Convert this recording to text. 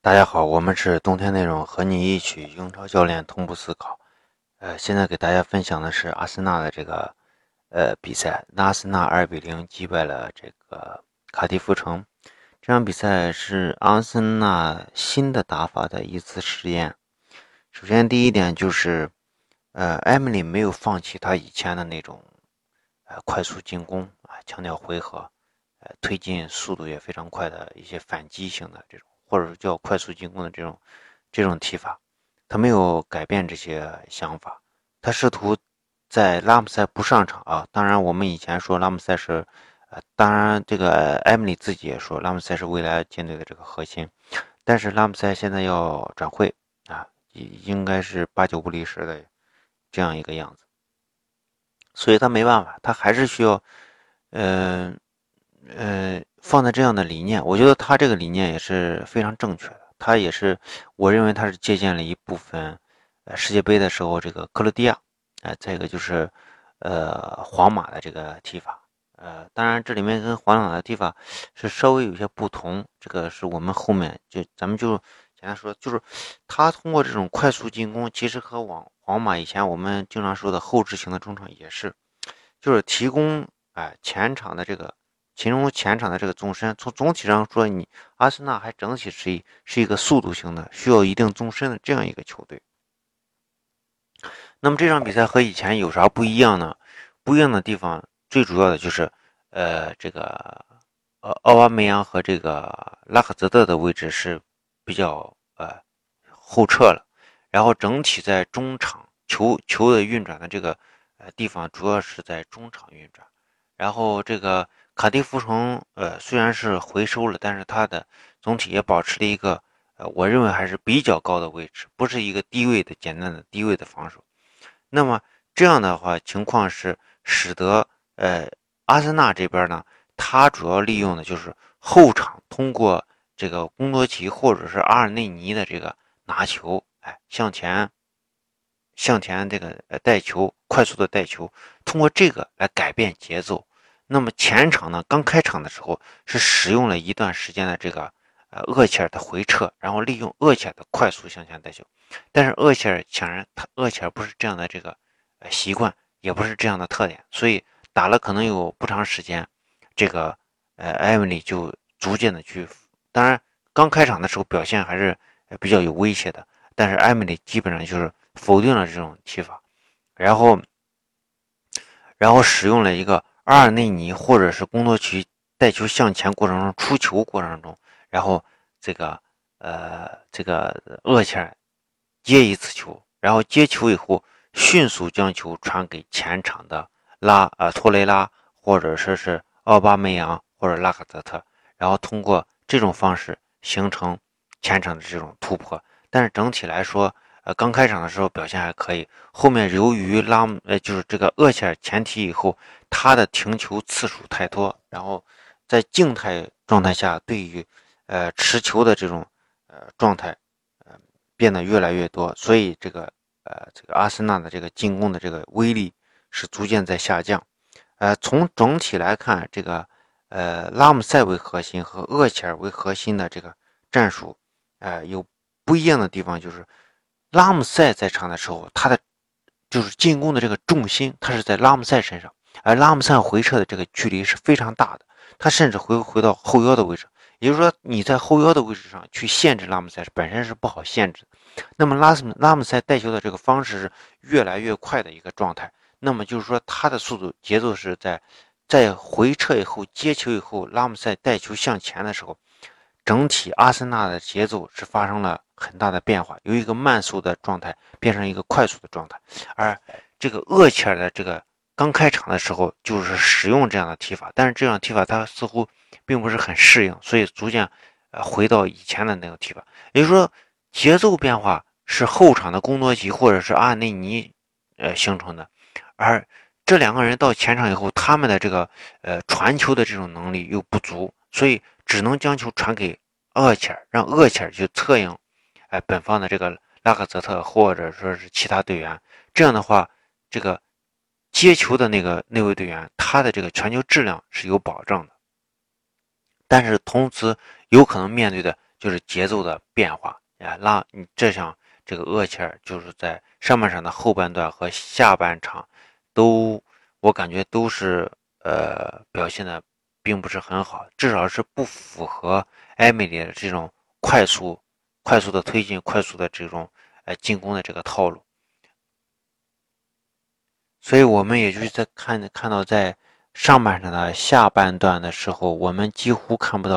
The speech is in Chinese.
大家好，我们是冬天内容，和你一起英超教练同步思考。呃，现在给大家分享的是阿森纳的这个呃比赛，阿森纳二比零击败了这个卡迪夫城。这场比赛是阿森纳新的打法的一次实验。首先，第一点就是，呃，埃梅里没有放弃他以前的那种呃快速进攻啊，强调回合，呃，推进速度也非常快的一些反击型的这种。或者是叫快速进攻的这种这种踢法，他没有改变这些想法，他试图在拉姆塞不上场啊。当然，我们以前说拉姆塞是，呃，当然这个埃米里自己也说拉姆塞是未来舰队的这个核心，但是拉姆塞现在要转会啊，应该是八九不离十的这样一个样子，所以他没办法，他还是需要，嗯，呃。放在这样的理念，我觉得他这个理念也是非常正确的。他也是，我认为他是借鉴了一部分，呃，世界杯的时候这个克罗地亚，呃，再一个就是，呃，皇马的这个踢法，呃，当然这里面跟皇马的踢法是稍微有些不同。这个是我们后面就咱们就简单说，就是他通过这种快速进攻，其实和往皇马以前我们经常说的后置型的中场也是，就是提供哎前场的这个。其中前场的这个纵深，从总体上说，你阿森纳还整体是一是一个速度型的，需要一定纵深的这样一个球队。那么这场比赛和以前有啥不一样呢？不一样的地方最主要的就是，呃，这个呃奥巴梅扬和这个拉克泽特的位置是比较呃后撤了，然后整体在中场球球的运转的这个呃地方主要是在中场运转，然后这个。卡迪夫城，呃，虽然是回收了，但是它的总体也保持了一个，呃，我认为还是比较高的位置，不是一个低位的简单的低位的防守。那么这样的话情况是使得，呃，阿森纳这边呢，它主要利用的就是后场通过这个贡多齐或者是阿尔内尼的这个拿球，哎，向前，向前这个呃带球，快速的带球，通过这个来改变节奏。那么前场呢？刚开场的时候是使用了一段时间的这个呃厄齐尔的回撤，然后利用厄齐尔的快速向前带球。但是厄齐尔显然他厄齐尔不是这样的这个呃习惯，也不是这样的特点，所以打了可能有不长时间，这个呃艾米丽就逐渐的去，当然刚开场的时候表现还是比较有威胁的，但是艾米丽基本上就是否定了这种踢法，然后然后使用了一个。阿尔内尼或者是工作区带球向前过程中出球过程中，然后这个呃这个厄齐尔接一次球，然后接球以后迅速将球传给前场的拉呃托雷拉或者说是奥巴梅扬或者拉卡泽特，然后通过这种方式形成前场的这种突破。但是整体来说，呃，刚开场的时候表现还可以，后面由于拉呃就是这个厄齐尔前踢以后。他的停球次数太多，然后在静态状态下，对于呃持球的这种呃状态，呃变得越来越多，所以这个呃这个阿森纳的这个进攻的这个威力是逐渐在下降。呃，从整体来看，这个呃拉姆塞为核心和厄齐尔为核心的这个战术，呃有不一样的地方，就是拉姆塞在场的时候，他的就是进攻的这个重心，他是在拉姆塞身上。而拉姆塞回撤的这个距离是非常大的，他甚至回回到后腰的位置，也就是说你在后腰的位置上去限制拉姆塞本身是不好限制的。那么拉姆拉姆塞带球的这个方式是越来越快的一个状态，那么就是说他的速度节奏是在在回撤以后接球以后，拉姆塞带球向前的时候，整体阿森纳的节奏是发生了很大的变化，由一个慢速的状态变成一个快速的状态，而这个厄齐尔的这个。刚开场的时候就是使用这样的踢法，但是这样踢法他似乎并不是很适应，所以逐渐呃回到以前的那个踢法。也就是说，节奏变化是后场的贡多吉或者是阿内尼呃形成的，而这两个人到前场以后，他们的这个呃传球的这种能力又不足，所以只能将球传给厄齐尔，让厄齐尔去策应哎本方的这个拉克泽特或者说是其他队员。这样的话，这个。接球的那个那位队员，他的这个传球质量是有保障的，但是同时有可能面对的就是节奏的变化啊，那你这项这个厄齐尔就是在上半场的后半段和下半场都，我感觉都是呃表现的并不是很好，至少是不符合艾米丽的这种快速、快速的推进、快速的这种呃进攻的这个套路。所以我们也就是在看看到在上半场的下半段的时候，我们几乎看不到